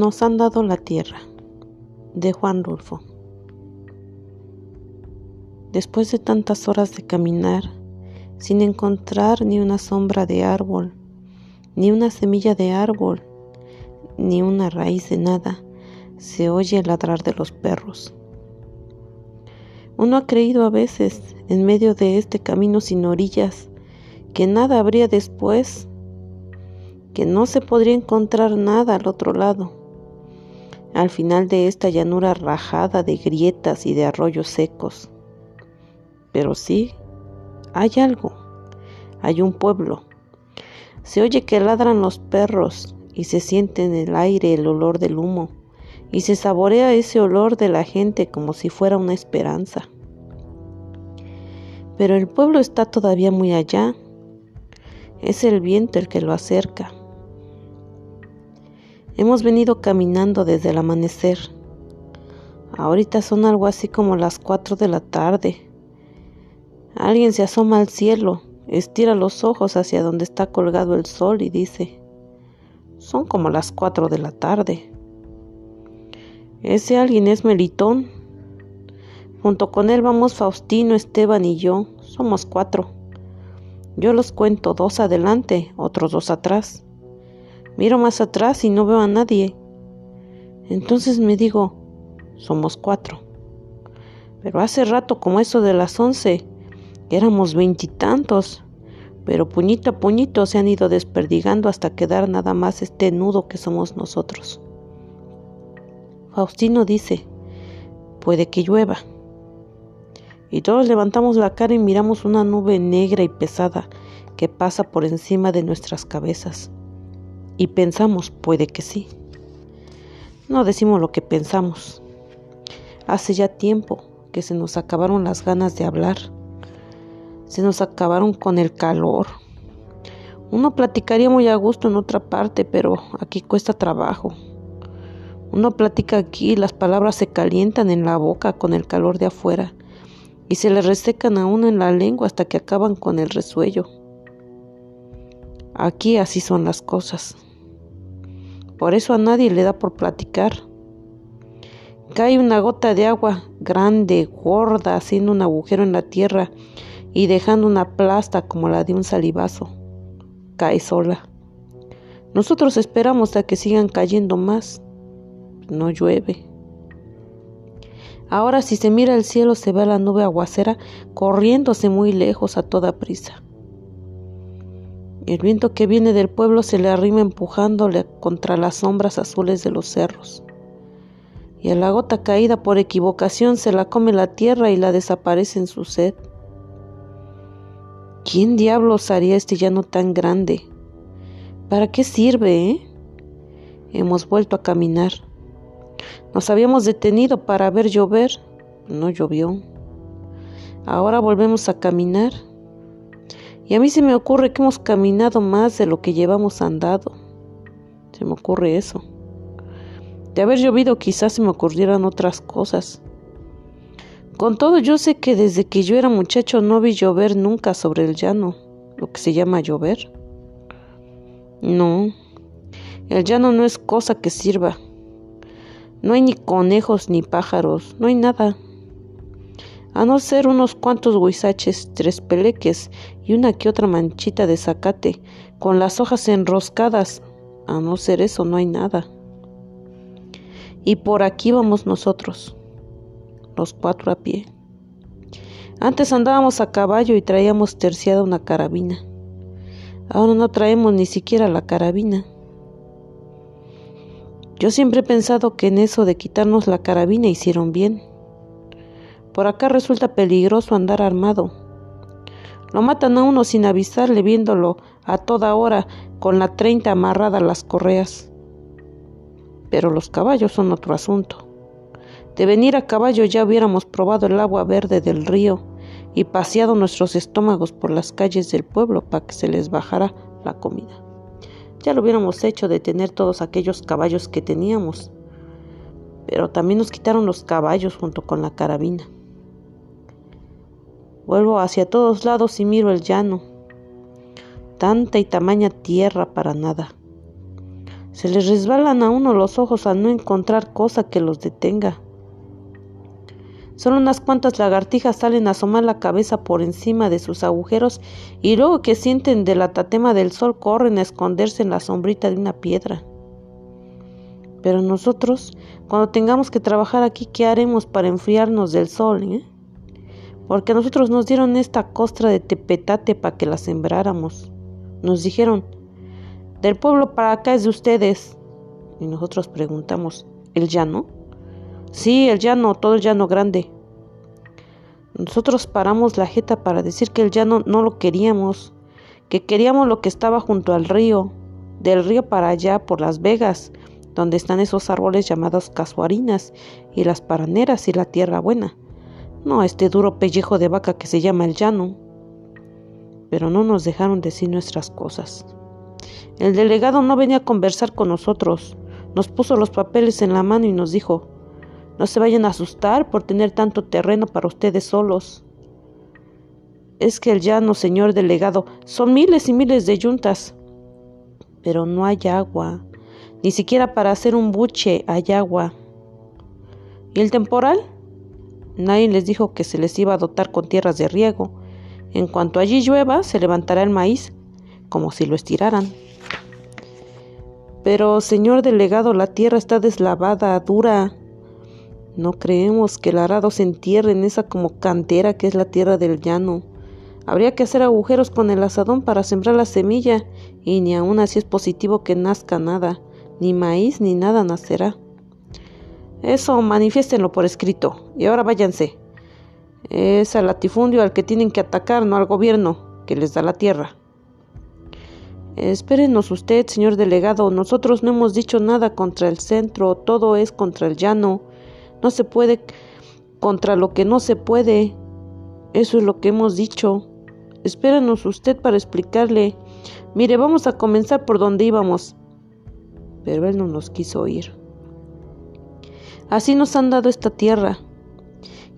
nos han dado la tierra de Juan Rulfo. Después de tantas horas de caminar, sin encontrar ni una sombra de árbol, ni una semilla de árbol, ni una raíz de nada, se oye el ladrar de los perros. Uno ha creído a veces, en medio de este camino sin orillas, que nada habría después, que no se podría encontrar nada al otro lado. Al final de esta llanura rajada de grietas y de arroyos secos. Pero sí, hay algo, hay un pueblo. Se oye que ladran los perros y se siente en el aire el olor del humo y se saborea ese olor de la gente como si fuera una esperanza. Pero el pueblo está todavía muy allá. Es el viento el que lo acerca. Hemos venido caminando desde el amanecer. Ahorita son algo así como las cuatro de la tarde. Alguien se asoma al cielo, estira los ojos hacia donde está colgado el sol y dice, son como las cuatro de la tarde. Ese alguien es Melitón. Junto con él vamos Faustino, Esteban y yo. Somos cuatro. Yo los cuento dos adelante, otros dos atrás. Miro más atrás y no veo a nadie. Entonces me digo, somos cuatro. Pero hace rato, como eso de las once, éramos veintitantos. Pero puñito a puñito se han ido desperdigando hasta quedar nada más este nudo que somos nosotros. Faustino dice, puede que llueva. Y todos levantamos la cara y miramos una nube negra y pesada que pasa por encima de nuestras cabezas. Y pensamos, puede que sí. No decimos lo que pensamos. Hace ya tiempo que se nos acabaron las ganas de hablar. Se nos acabaron con el calor. Uno platicaría muy a gusto en otra parte, pero aquí cuesta trabajo. Uno platica aquí, las palabras se calientan en la boca con el calor de afuera y se le resecan a uno en la lengua hasta que acaban con el resuello. Aquí así son las cosas. Por eso a nadie le da por platicar. Cae una gota de agua grande, gorda, haciendo un agujero en la tierra y dejando una plasta como la de un salivazo. Cae sola. Nosotros esperamos a que sigan cayendo más no llueve. Ahora si se mira el cielo se ve la nube aguacera corriéndose muy lejos a toda prisa. El viento que viene del pueblo se le arrima empujándole contra las sombras azules de los cerros. Y a la gota caída por equivocación se la come la tierra y la desaparece en su sed. ¿Quién diablos haría este llano tan grande? ¿Para qué sirve, eh? Hemos vuelto a caminar. Nos habíamos detenido para ver llover, no llovió. Ahora volvemos a caminar. Y a mí se me ocurre que hemos caminado más de lo que llevamos andado. Se me ocurre eso. De haber llovido quizás se me ocurrieran otras cosas. Con todo yo sé que desde que yo era muchacho no vi llover nunca sobre el llano, lo que se llama llover. No, el llano no es cosa que sirva. No hay ni conejos ni pájaros, no hay nada. A no ser unos cuantos huizaches, tres peleques y una que otra manchita de zacate, con las hojas enroscadas. A no ser eso, no hay nada. Y por aquí vamos nosotros, los cuatro a pie. Antes andábamos a caballo y traíamos terciada una carabina. Ahora no traemos ni siquiera la carabina. Yo siempre he pensado que en eso de quitarnos la carabina hicieron bien. Por acá resulta peligroso andar armado. Lo matan a uno sin avisarle viéndolo a toda hora con la treinta amarrada a las correas. Pero los caballos son otro asunto. De venir a caballo ya hubiéramos probado el agua verde del río y paseado nuestros estómagos por las calles del pueblo para que se les bajara la comida. Ya lo hubiéramos hecho de tener todos aquellos caballos que teníamos, pero también nos quitaron los caballos junto con la carabina. Vuelvo hacia todos lados y miro el llano. Tanta y tamaña tierra para nada. Se les resbalan a uno los ojos al no encontrar cosa que los detenga. Solo unas cuantas lagartijas salen a asomar la cabeza por encima de sus agujeros y luego que sienten de la tatema del sol corren a esconderse en la sombrita de una piedra. Pero nosotros, cuando tengamos que trabajar aquí, ¿qué haremos para enfriarnos del sol? Eh? Porque a nosotros nos dieron esta costra de tepetate para que la sembráramos. Nos dijeron, del pueblo para acá es de ustedes. Y nosotros preguntamos, ¿el llano? Sí, el llano, todo el llano grande. Nosotros paramos la jeta para decir que el llano no lo queríamos, que queríamos lo que estaba junto al río, del río para allá por Las Vegas, donde están esos árboles llamados casuarinas y las paraneras y la tierra buena. No este duro pellejo de vaca que se llama el llano. Pero no nos dejaron decir nuestras cosas. El delegado no venía a conversar con nosotros. Nos puso los papeles en la mano y nos dijo, no se vayan a asustar por tener tanto terreno para ustedes solos. Es que el llano, señor delegado, son miles y miles de yuntas. Pero no hay agua, ni siquiera para hacer un buche hay agua. ¿Y el temporal? Nadie les dijo que se les iba a dotar con tierras de riego. En cuanto allí llueva, se levantará el maíz, como si lo estiraran. Pero, señor delegado, la tierra está deslavada, dura. No creemos que el arado se entierre en esa como cantera que es la tierra del llano. Habría que hacer agujeros con el asadón para sembrar la semilla, y ni aun así es positivo que nazca nada, ni maíz ni nada nacerá. Eso manifiéstenlo por escrito, y ahora váyanse. Es al latifundio al que tienen que atacar, no al gobierno, que les da la tierra. Espérenos usted, señor delegado, nosotros no hemos dicho nada contra el centro, todo es contra el llano. No se puede contra lo que no se puede. Eso es lo que hemos dicho. Espérenos usted para explicarle. Mire, vamos a comenzar por donde íbamos. Pero él no nos quiso oír. Así nos han dado esta tierra.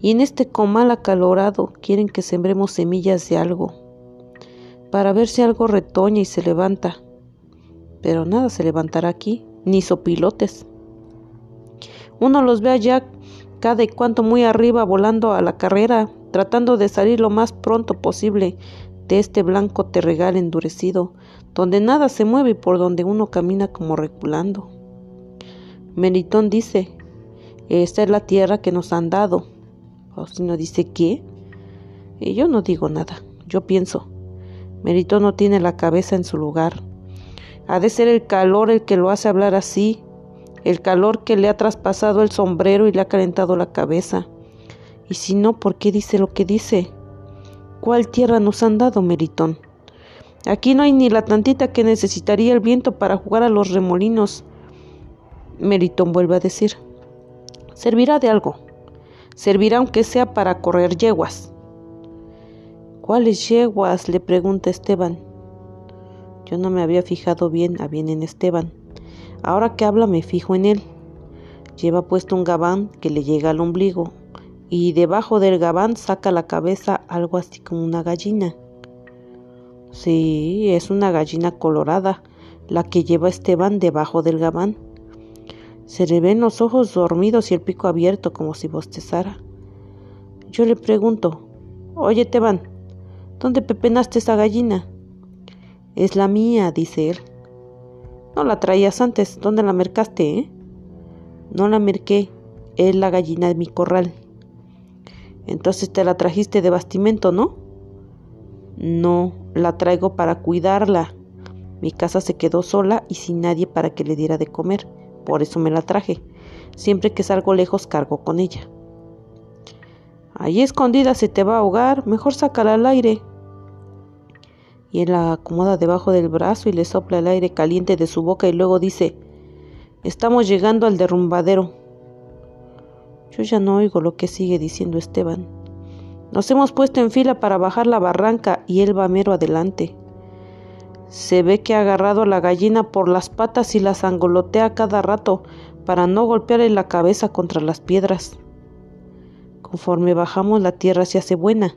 Y en este comal acalorado quieren que sembremos semillas de algo, para ver si algo retoña y se levanta. Pero nada se levantará aquí, ni sopilotes. Uno los ve allá cada y cuanto muy arriba volando a la carrera, tratando de salir lo más pronto posible de este blanco terregal endurecido, donde nada se mueve y por donde uno camina como reculando. Meritón dice, esta es la tierra que nos han dado. O si no dice qué. Y yo no digo nada, yo pienso. Meritón no tiene la cabeza en su lugar. Ha de ser el calor el que lo hace hablar así, el calor que le ha traspasado el sombrero y le ha calentado la cabeza. Y si no, ¿por qué dice lo que dice? ¿Cuál tierra nos han dado, Meritón? Aquí no hay ni la tantita que necesitaría el viento para jugar a los remolinos. Meritón vuelve a decir. Servirá de algo. Servirá aunque sea para correr yeguas. ¿Cuáles yeguas? le pregunta Esteban. Yo no me había fijado bien a bien en Esteban. Ahora que habla me fijo en él. Lleva puesto un gabán que le llega al ombligo y debajo del gabán saca la cabeza algo así como una gallina. Sí, es una gallina colorada, la que lleva Esteban debajo del gabán. Se le ven los ojos dormidos y el pico abierto como si bostezara. Yo le pregunto, Oye, Esteban, ¿dónde pepenaste esa gallina? Es la mía, dice él. No la traías antes. ¿Dónde la mercaste, eh? No la merqué. Es la gallina de mi corral. Entonces te la trajiste de bastimento, ¿no? No, la traigo para cuidarla. Mi casa se quedó sola y sin nadie para que le diera de comer. Por eso me la traje. Siempre que salgo lejos cargo con ella. Allí escondida se te va a ahogar. Mejor sácala al aire y él la acomoda debajo del brazo y le sopla el aire caliente de su boca y luego dice, estamos llegando al derrumbadero. Yo ya no oigo lo que sigue diciendo Esteban. Nos hemos puesto en fila para bajar la barranca y él va mero adelante. Se ve que ha agarrado a la gallina por las patas y la zangolotea cada rato para no golpearle la cabeza contra las piedras. Conforme bajamos la tierra se hace buena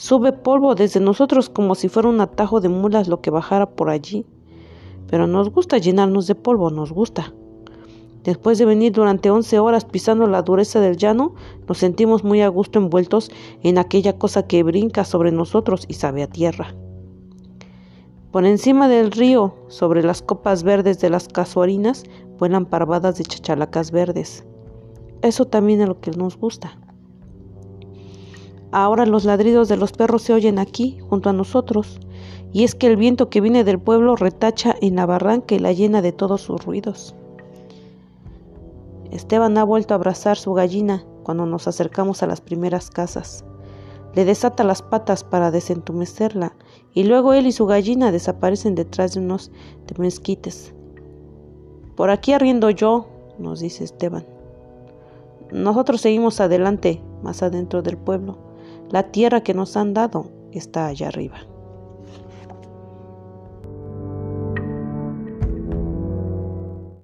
Sube polvo desde nosotros como si fuera un atajo de mulas lo que bajara por allí. pero nos gusta llenarnos de polvo, nos gusta. Después de venir durante once horas pisando la dureza del llano, nos sentimos muy a gusto envueltos en aquella cosa que brinca sobre nosotros y sabe a tierra. Por encima del río, sobre las copas verdes de las casuarinas, vuelan parvadas de chachalacas verdes. Eso también es lo que nos gusta. Ahora los ladridos de los perros se oyen aquí, junto a nosotros, y es que el viento que viene del pueblo retacha en la barranca y la llena de todos sus ruidos. Esteban ha vuelto a abrazar su gallina cuando nos acercamos a las primeras casas. Le desata las patas para desentumecerla y luego él y su gallina desaparecen detrás de unos mezquites. Por aquí arriendo yo, nos dice Esteban. Nosotros seguimos adelante, más adentro del pueblo. La tierra que nos han dado está allá arriba.